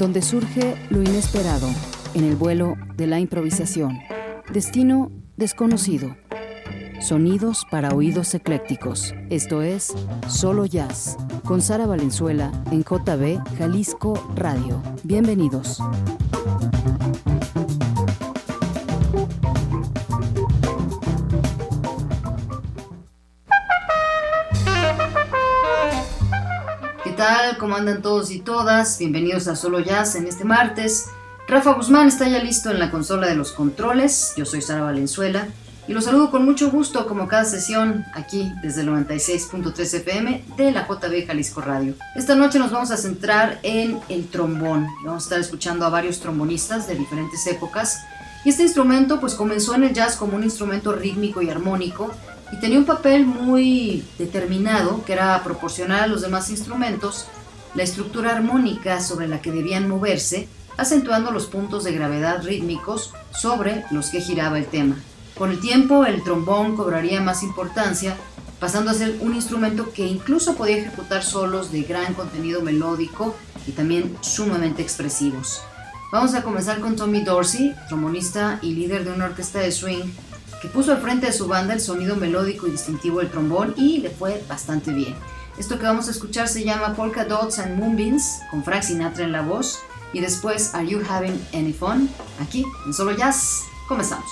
donde surge lo inesperado en el vuelo de la improvisación. Destino desconocido. Sonidos para oídos eclécticos. Esto es Solo Jazz, con Sara Valenzuela en JB Jalisco Radio. Bienvenidos. ¿Cómo andan todos y todas? Bienvenidos a Solo Jazz en este martes. Rafa Guzmán está ya listo en la consola de los controles. Yo soy Sara Valenzuela y los saludo con mucho gusto como cada sesión aquí desde el 96.3 FM de la JB Jalisco Radio. Esta noche nos vamos a centrar en el trombón. Vamos a estar escuchando a varios trombonistas de diferentes épocas y este instrumento pues comenzó en el jazz como un instrumento rítmico y armónico y tenía un papel muy determinado que era proporcionar a los demás instrumentos la estructura armónica sobre la que debían moverse acentuando los puntos de gravedad rítmicos sobre los que giraba el tema. Con el tiempo, el trombón cobraría más importancia, pasando a ser un instrumento que incluso podía ejecutar solos de gran contenido melódico y también sumamente expresivos. Vamos a comenzar con Tommy Dorsey, trombonista y líder de una orquesta de swing, que puso al frente de su banda el sonido melódico y distintivo del trombón y le fue bastante bien. Esto que vamos a escuchar se llama Polka Dots and Moonbeams, con Frank Sinatra en la voz, y después Are You Having Any Fun? Aquí en Solo Jazz. Comenzamos.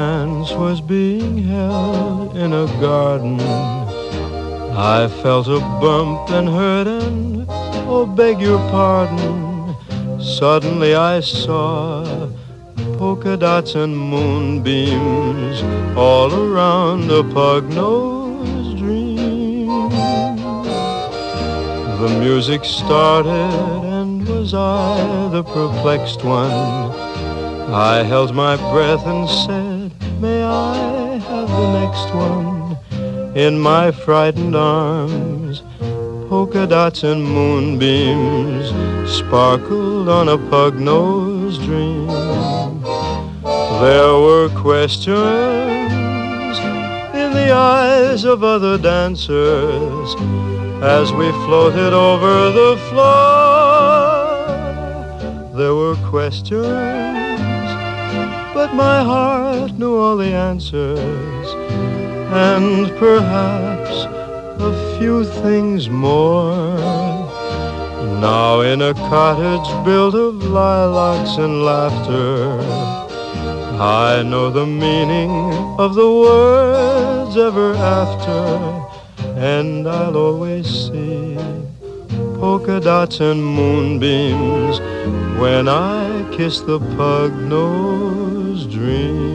Dance was being held in a garden. I felt a bump and heard an, oh, beg your pardon. Suddenly I saw polka dots and moonbeams all around a pug-nosed dream. The music started and was I the perplexed one? I held my breath and said, May I have the next one? In my frightened arms, polka dots and moonbeams sparkled on a pug-nosed dream. There were questions in the eyes of other dancers as we floated over the floor. There were questions but my heart knew all the answers, and perhaps a few things more. Now in a cottage built of lilacs and laughter, I know the meaning of the words ever after, and I'll always see polka dots and moonbeams when I kiss the pug nose dream.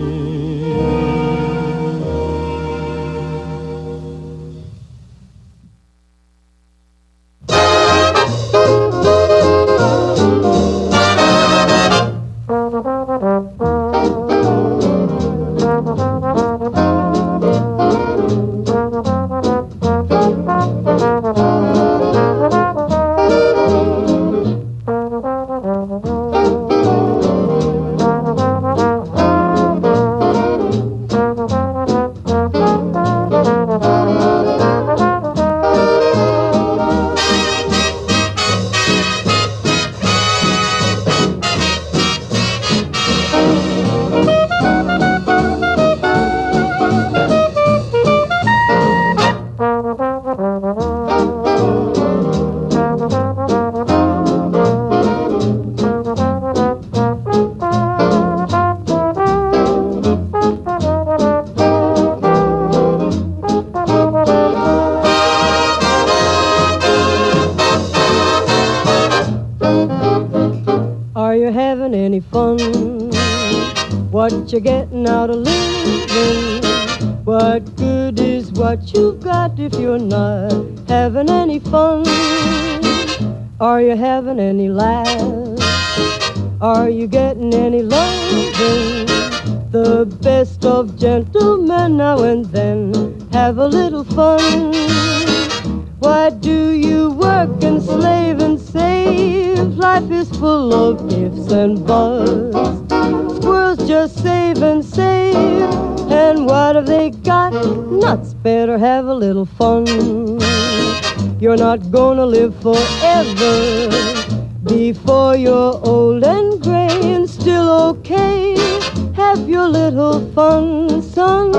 Your little fun, son.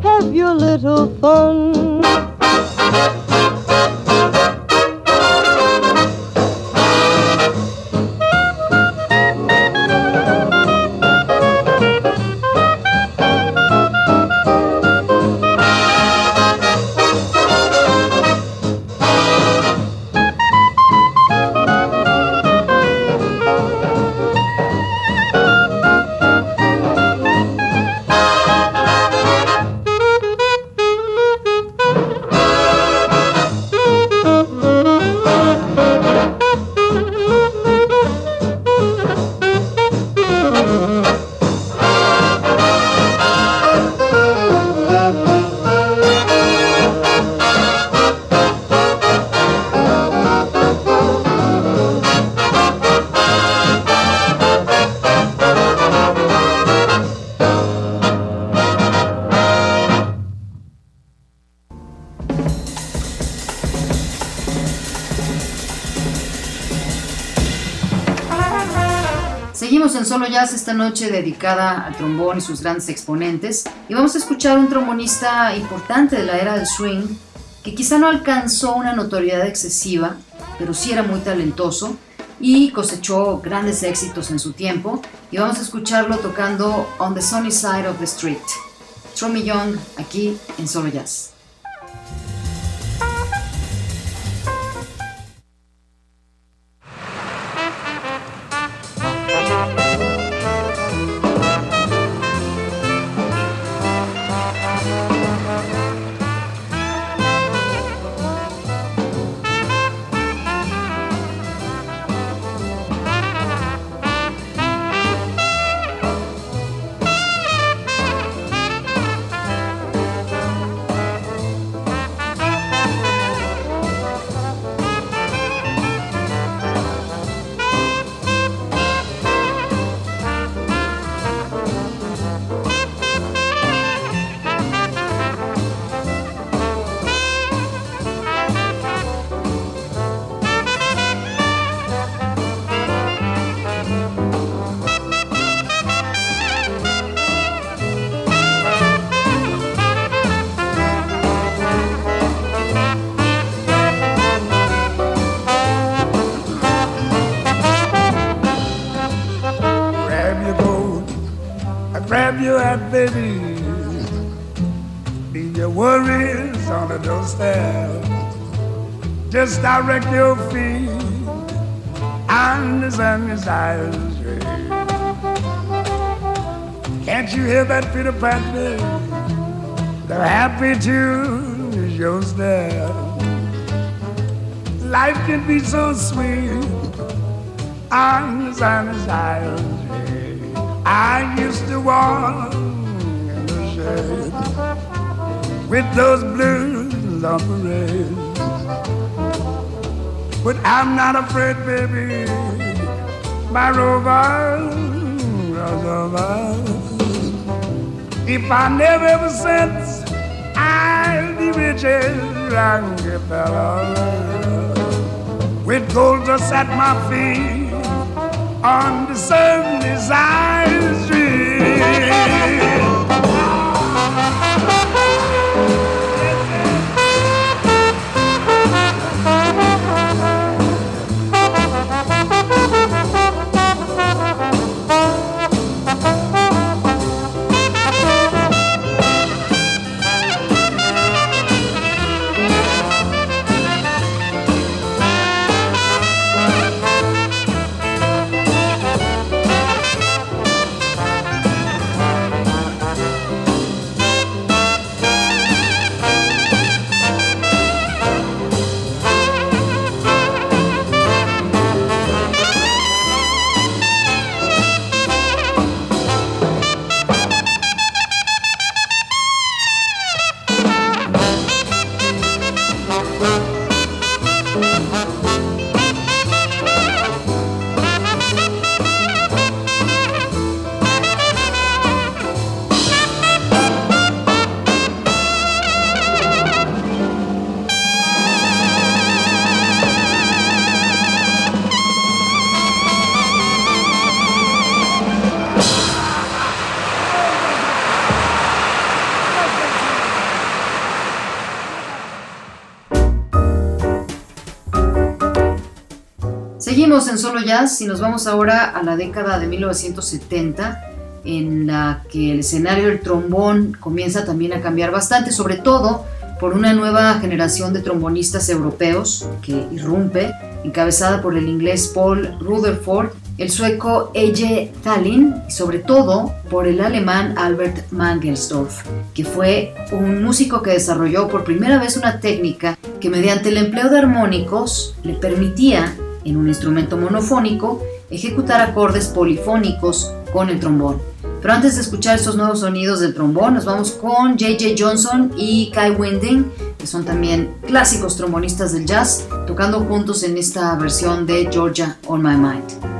Have your little fun. Noche dedicada al trombón y sus grandes exponentes. Y vamos a escuchar un trombonista importante de la era del swing, que quizá no alcanzó una notoriedad excesiva, pero sí era muy talentoso y cosechó grandes éxitos en su tiempo. Y vamos a escucharlo tocando On the Sunny Side of the Street. Trommy Young aquí en Solo Jazz. Direct your feet on the of the street. Can't you hear that Peter Pan? The happy tune is your step. Life can be so sweet on the the street. I used to walk in the shade with those blue parade. But I'm not afraid, baby. My rover goes over. If I never ever sense, I'll be rich as Rockefeller. With gold dust at my feet on the sunny side of Jazz y nos vamos ahora a la década de 1970 en la que el escenario del trombón comienza también a cambiar bastante, sobre todo por una nueva generación de trombonistas europeos que irrumpe, encabezada por el inglés Paul Rutherford, el sueco Eje Tallinn y sobre todo por el alemán Albert Mangelsdorf, que fue un músico que desarrolló por primera vez una técnica que mediante el empleo de armónicos le permitía, en un instrumento monofónico, ejecutar acordes polifónicos con el trombón. Pero antes de escuchar estos nuevos sonidos del trombón, nos vamos con J.J. Johnson y Kai Winding, que son también clásicos trombonistas del jazz, tocando juntos en esta versión de Georgia on My Mind.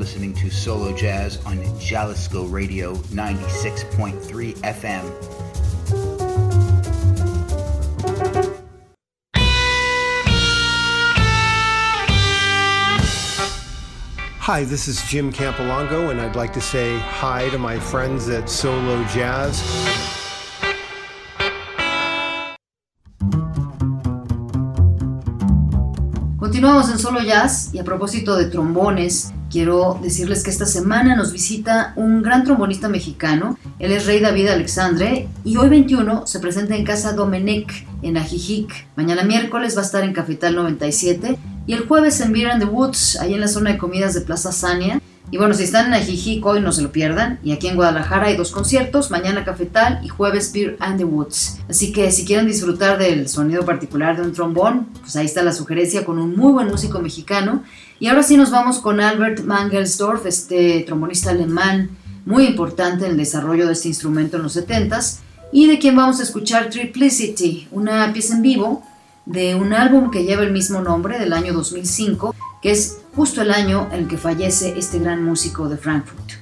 Listening to Solo Jazz on Jalisco Radio 96.3 FM. Hi, this is Jim Campolongo, and I'd like to say hi to my friends at Solo Jazz. Continuamos en Solo Jazz y a propósito de trombones, quiero decirles que esta semana nos visita un gran trombonista mexicano. Él es Rey David Alexandre y hoy 21 se presenta en Casa Domenech en Ajijic. Mañana miércoles va a estar en Capital 97 y el jueves en Beer the Woods, ahí en la zona de comidas de Plaza Sania. Y bueno, si están en Ajijic hoy no se lo pierdan. Y aquí en Guadalajara hay dos conciertos, mañana Cafetal y jueves Beer and the Woods. Así que si quieren disfrutar del sonido particular de un trombón, pues ahí está la sugerencia con un muy buen músico mexicano. Y ahora sí nos vamos con Albert Mangelsdorf, este trombonista alemán muy importante en el desarrollo de este instrumento en los 70s y de quien vamos a escuchar Triplicity, una pieza en vivo de un álbum que lleva el mismo nombre del año 2005, que es justo el año en que fallece este gran músico de Frankfurt.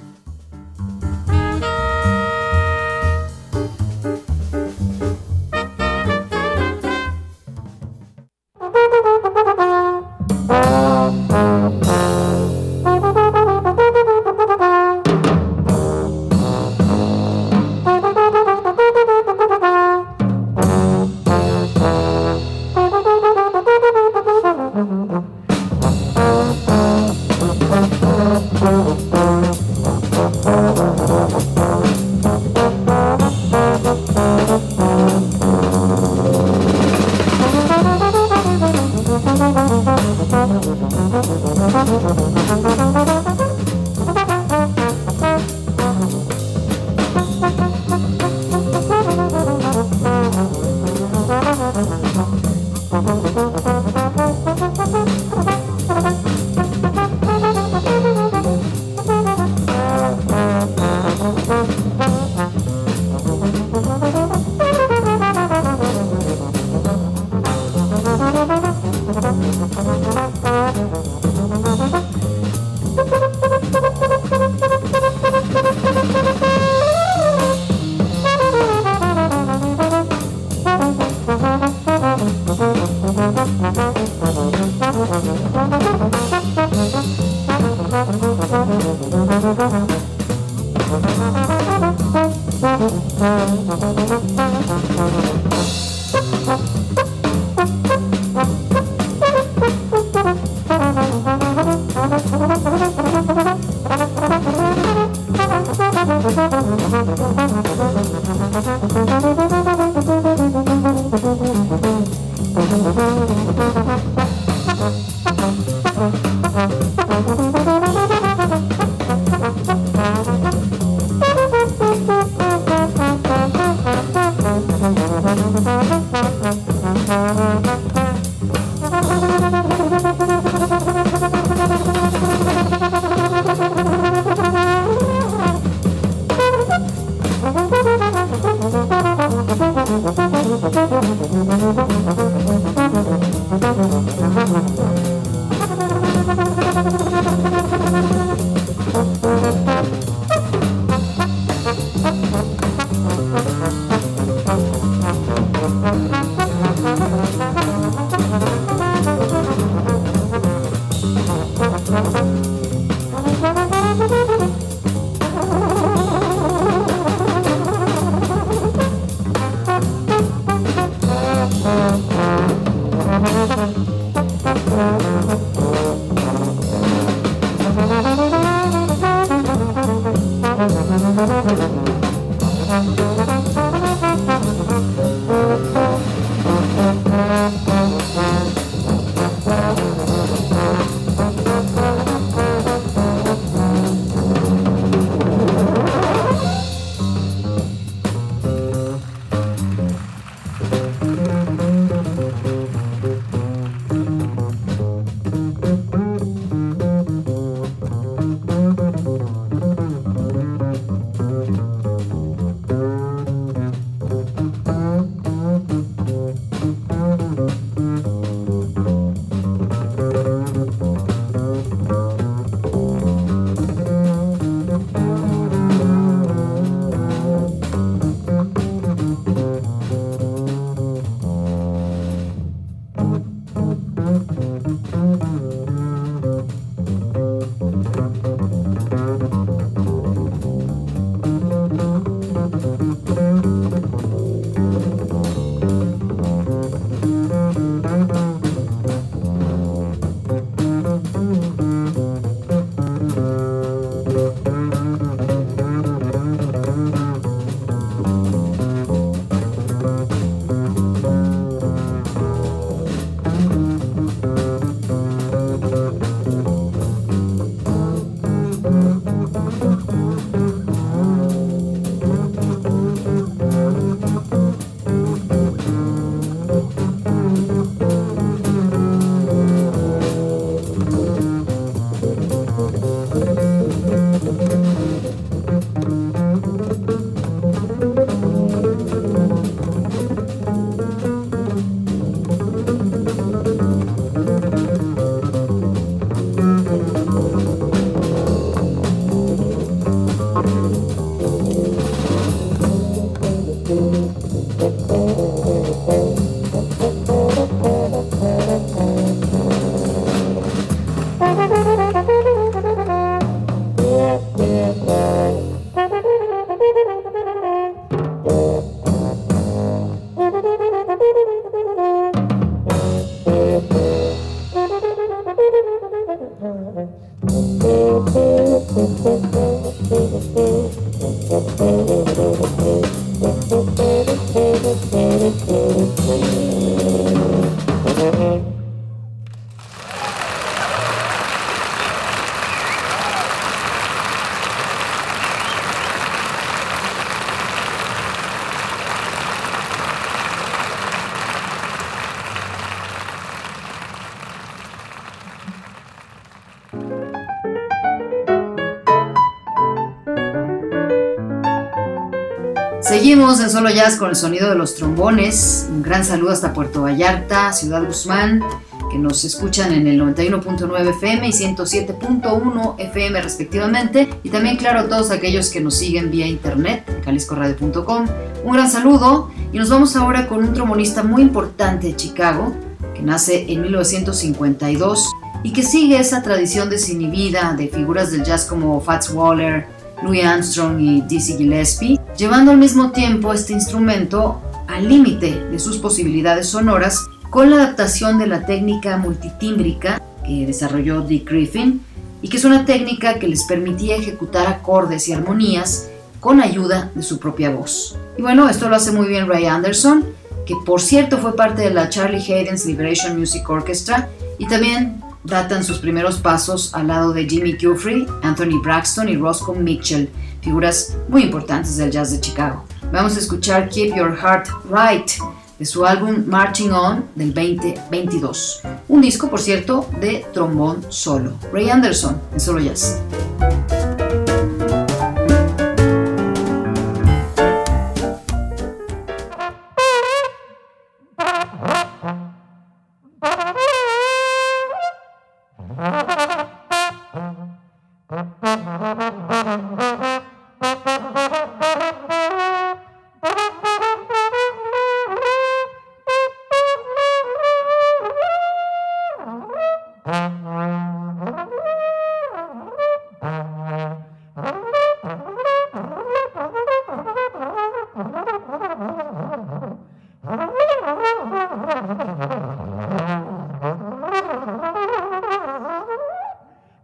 Seguimos en Solo Jazz con el sonido de los trombones. Un gran saludo hasta Puerto Vallarta, Ciudad Guzmán, que nos escuchan en el 91.9 FM y 107.1 FM respectivamente. Y también, claro, a todos aquellos que nos siguen vía internet, en jaliscoradio.com. Un gran saludo y nos vamos ahora con un trombonista muy importante de Chicago, que nace en 1952 y que sigue esa tradición desinhibida de figuras del jazz como Fats Waller, Louis Armstrong y Dizzy Gillespie, llevando al mismo tiempo este instrumento al límite de sus posibilidades sonoras con la adaptación de la técnica multitímbrica que desarrolló Dick Griffin y que es una técnica que les permitía ejecutar acordes y armonías con ayuda de su propia voz. Y bueno, esto lo hace muy bien Ray Anderson, que por cierto fue parte de la Charlie Hayden's Liberation Music Orchestra y también datan sus primeros pasos al lado de Jimmy Guthrie, Anthony Braxton y Roscoe Mitchell, figuras muy importantes del jazz de Chicago. Vamos a escuchar Keep Your Heart Right de su álbum Marching On del 2022. Un disco, por cierto, de trombón solo. Ray Anderson en solo jazz.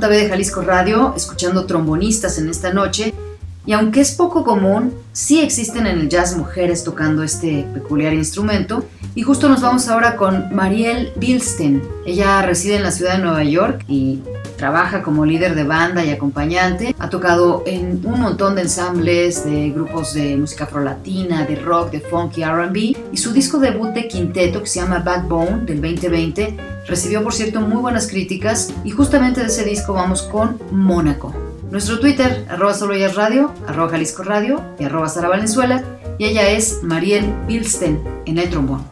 JB de Jalisco Radio, escuchando trombonistas en esta noche. Y aunque es poco común, sí existen en el jazz mujeres tocando este peculiar instrumento. Y justo nos vamos ahora con Marielle Bilstein. Ella reside en la ciudad de Nueva York y trabaja como líder de banda y acompañante. Ha tocado en un montón de ensambles de grupos de música afrolatina, de rock, de funk y RB. Y su disco debut de quinteto, que se llama Backbone, del 2020, recibió por cierto muy buenas críticas. Y justamente de ese disco vamos con Mónaco. Nuestro Twitter, arroba solo radio, arroba Jalisco Radio y arroba Sara Valenzuela. Y ella es Mariel Bilsten en el trombón.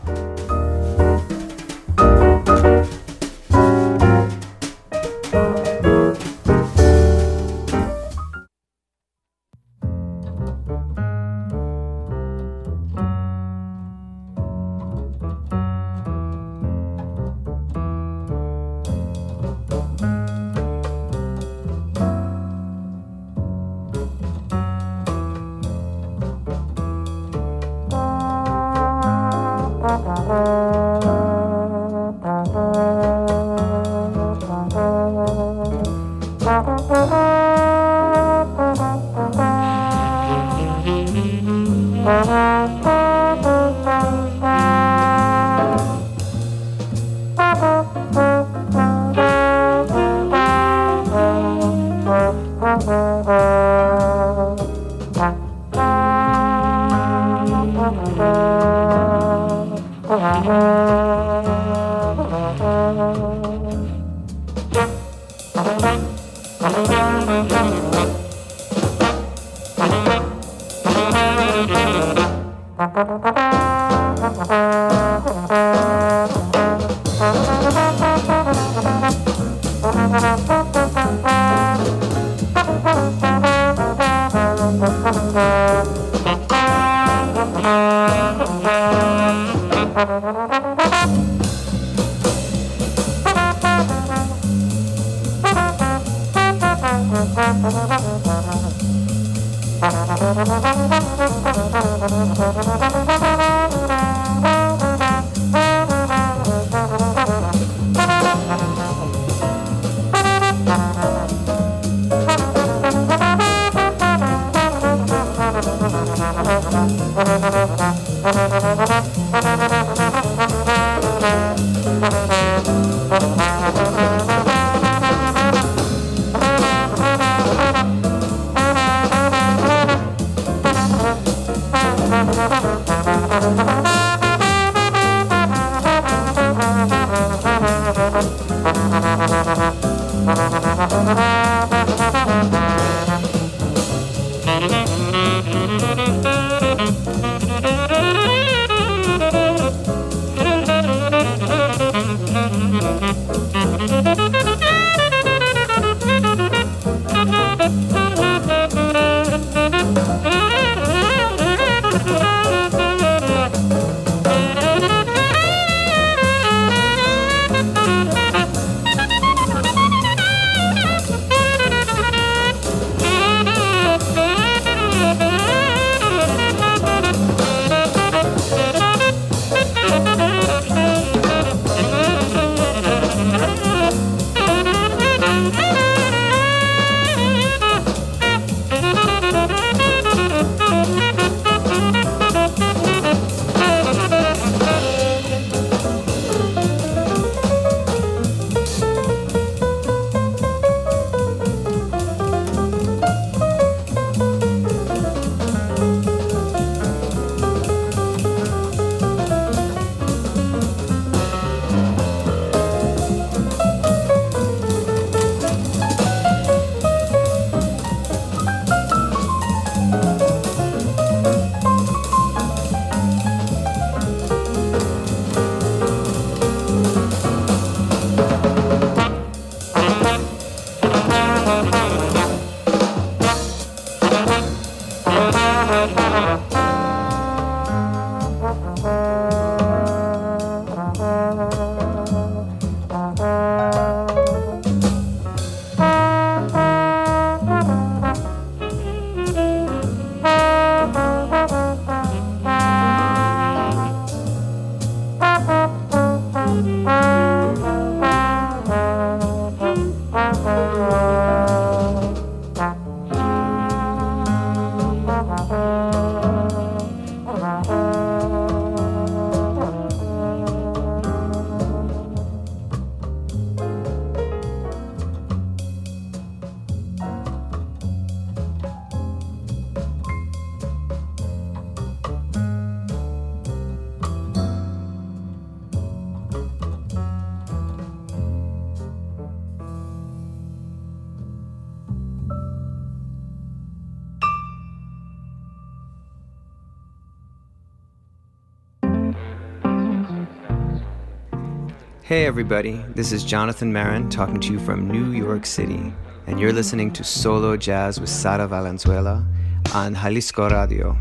Hey, everybody, this is Jonathan Marin talking to you from New York City, and you're listening to Solo Jazz with Sara Valenzuela on Jalisco Radio.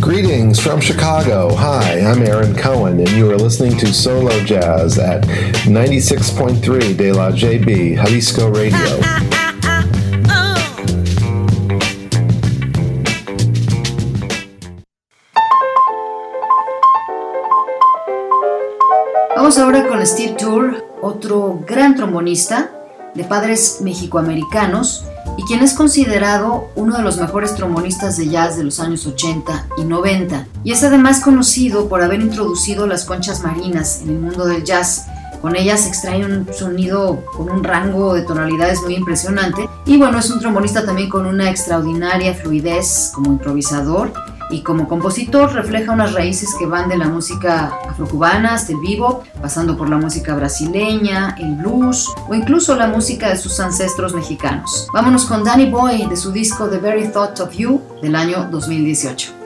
Greetings from Chicago. Hi, I'm Aaron Cohen, and you are listening to Solo Jazz at 96.3 De La JB, Jalisco Radio. Steve Tour, otro gran trombonista de padres mexicoamericanos y quien es considerado uno de los mejores trombonistas de jazz de los años 80 y 90. Y es además conocido por haber introducido las conchas marinas en el mundo del jazz. Con ellas extrae un sonido con un rango de tonalidades muy impresionante. Y bueno, es un trombonista también con una extraordinaria fluidez como improvisador y como compositor refleja unas raíces que van de la música afrocubana hasta el vivo, pasando por la música brasileña, el blues o incluso la música de sus ancestros mexicanos. Vámonos con Danny Boy de su disco The Very Thought of You del año 2018.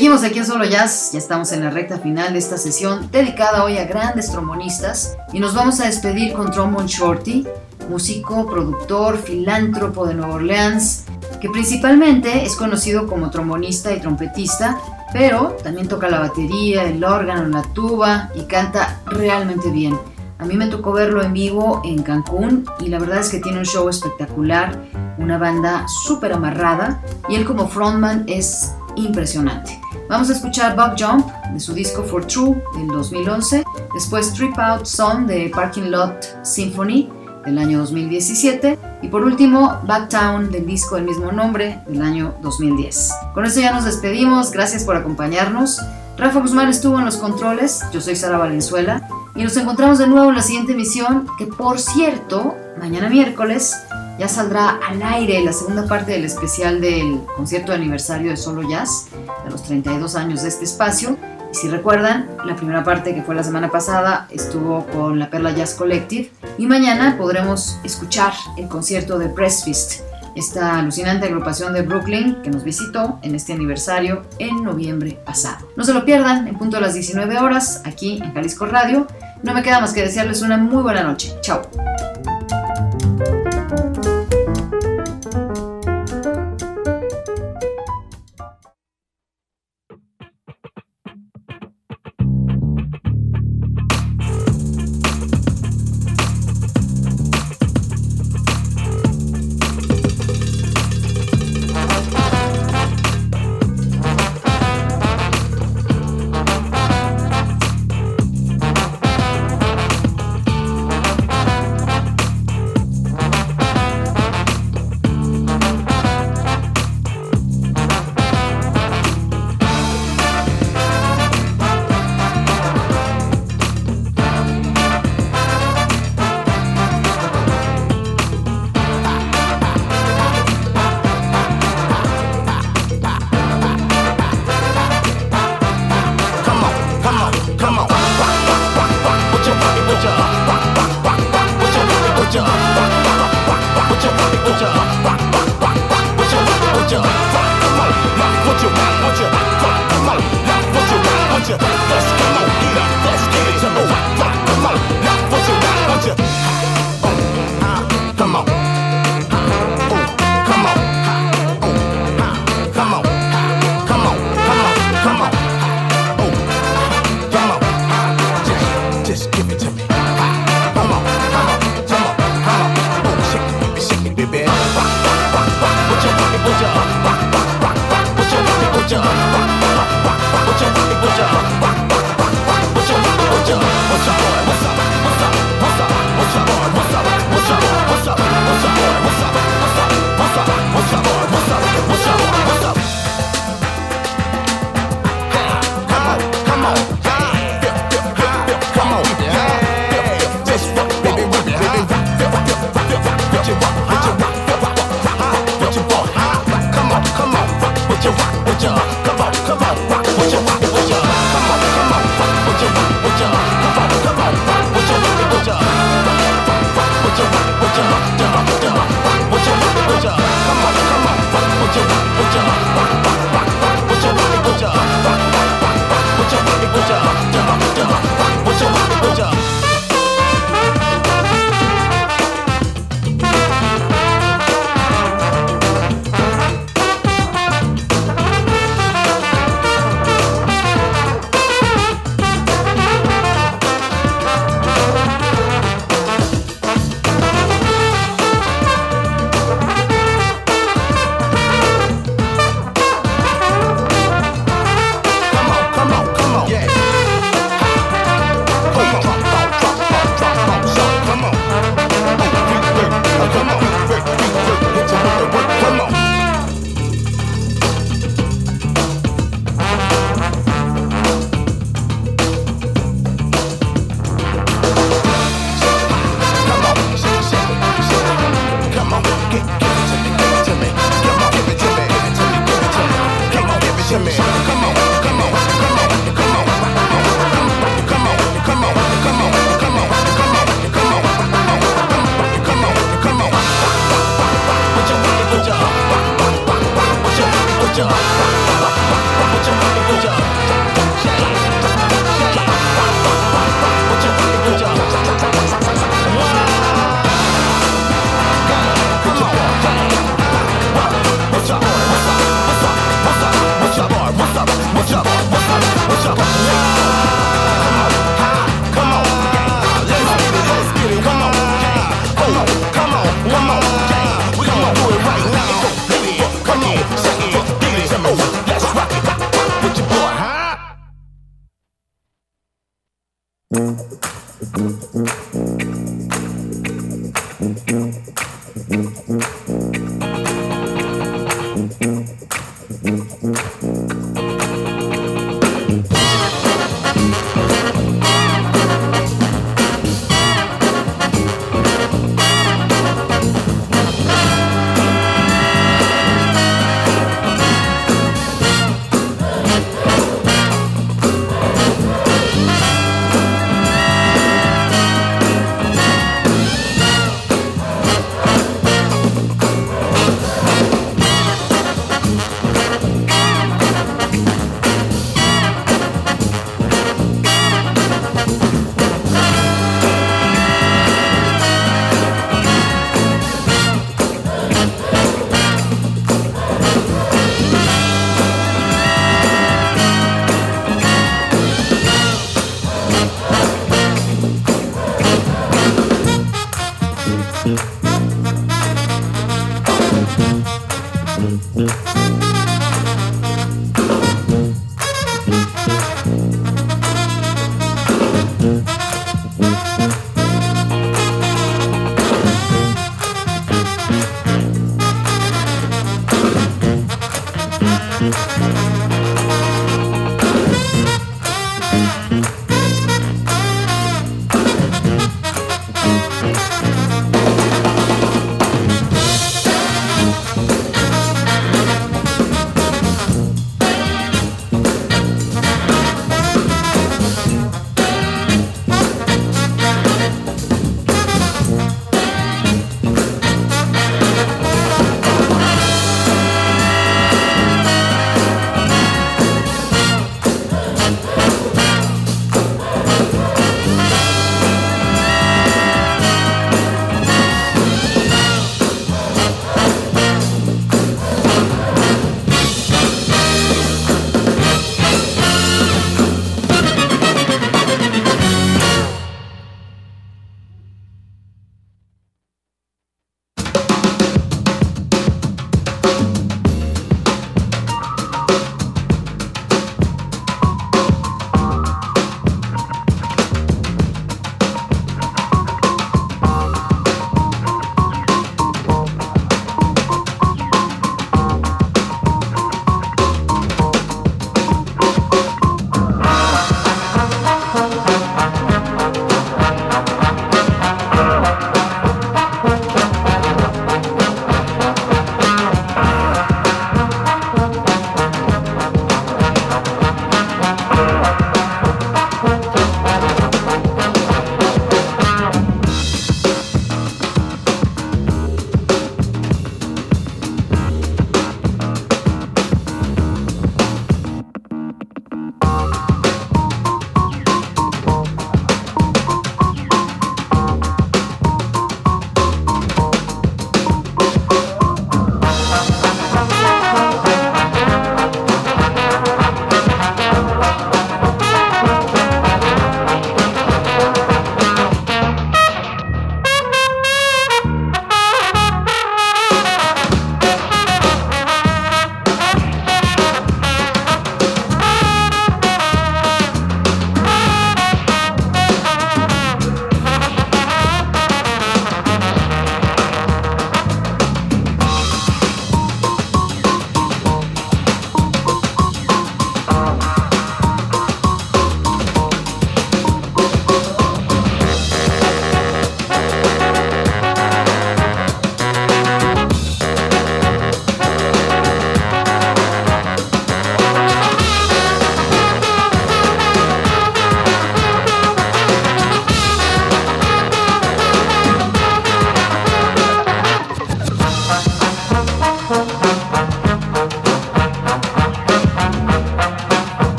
Seguimos aquí en Solo Jazz, ya estamos en la recta final de esta sesión dedicada hoy a grandes trombonistas y nos vamos a despedir con Trombone Shorty, músico, productor, filántropo de Nueva Orleans, que principalmente es conocido como trombonista y trompetista, pero también toca la batería, el órgano, la tuba y canta realmente bien. A mí me tocó verlo en vivo en Cancún y la verdad es que tiene un show espectacular, una banda súper amarrada y él como frontman es impresionante. Vamos a escuchar Buck Jump de su disco For True del 2011, después Trip Out Song de Parking Lot Symphony del año 2017 y por último Backtown del disco del mismo nombre del año 2010. Con esto ya nos despedimos, gracias por acompañarnos. Rafa Guzmán estuvo en los controles, yo soy Sara Valenzuela y nos encontramos de nuevo en la siguiente emisión que por cierto, mañana miércoles ya saldrá al aire la segunda parte del especial del concierto de aniversario de Solo Jazz, de los 32 años de este espacio. Y si recuerdan, la primera parte que fue la semana pasada estuvo con la Perla Jazz Collective y mañana podremos escuchar el concierto de Pressfist, esta alucinante agrupación de Brooklyn que nos visitó en este aniversario en noviembre pasado. No se lo pierdan en punto a las 19 horas aquí en Jalisco Radio. No me queda más que desearles una muy buena noche. Chao.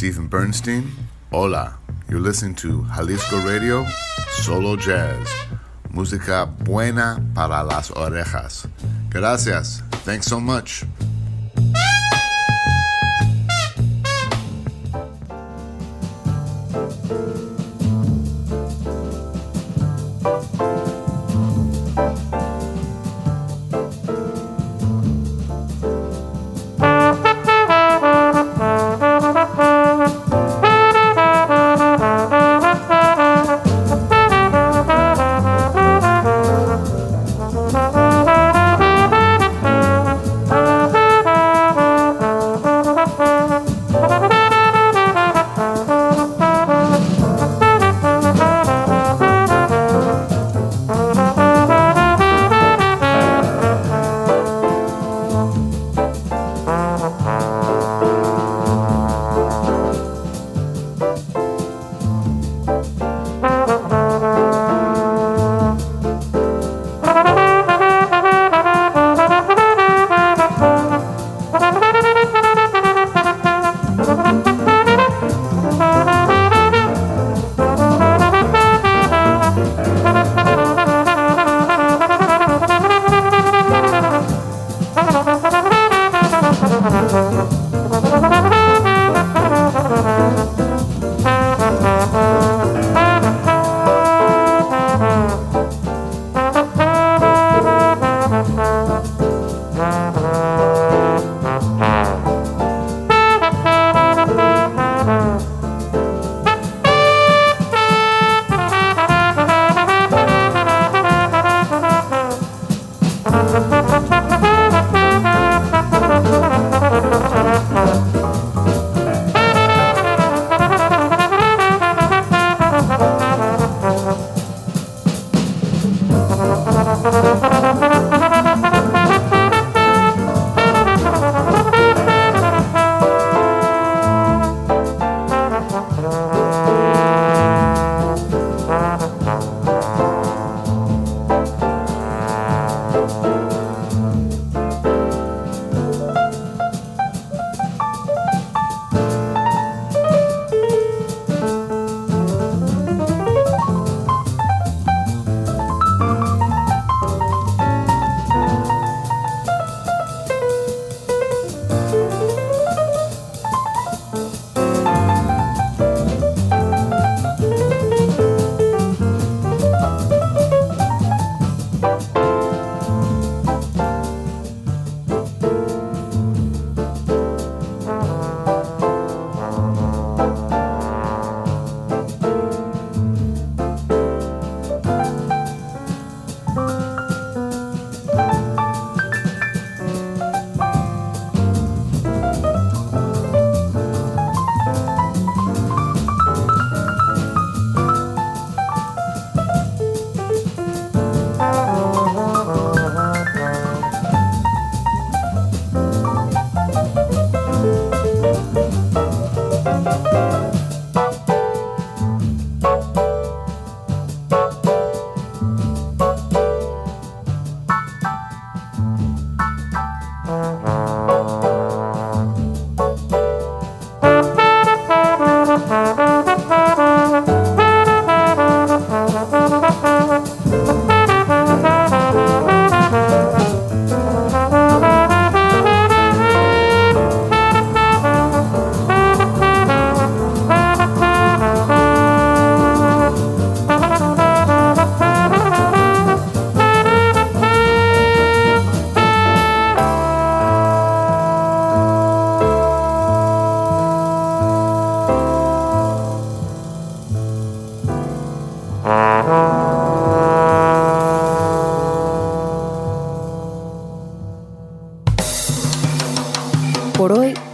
Stephen Bernstein. Hola. You're listening to Jalisco Radio, Solo Jazz. Música buena para las orejas. Gracias. Thanks so much.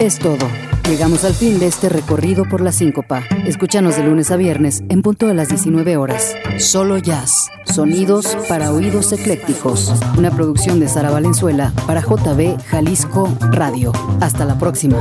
Es todo. Llegamos al fin de este recorrido por la síncopa. Escúchanos de lunes a viernes en punto de las 19 horas. Solo jazz. Sonidos para oídos eclécticos. Una producción de Sara Valenzuela para JB Jalisco Radio. Hasta la próxima.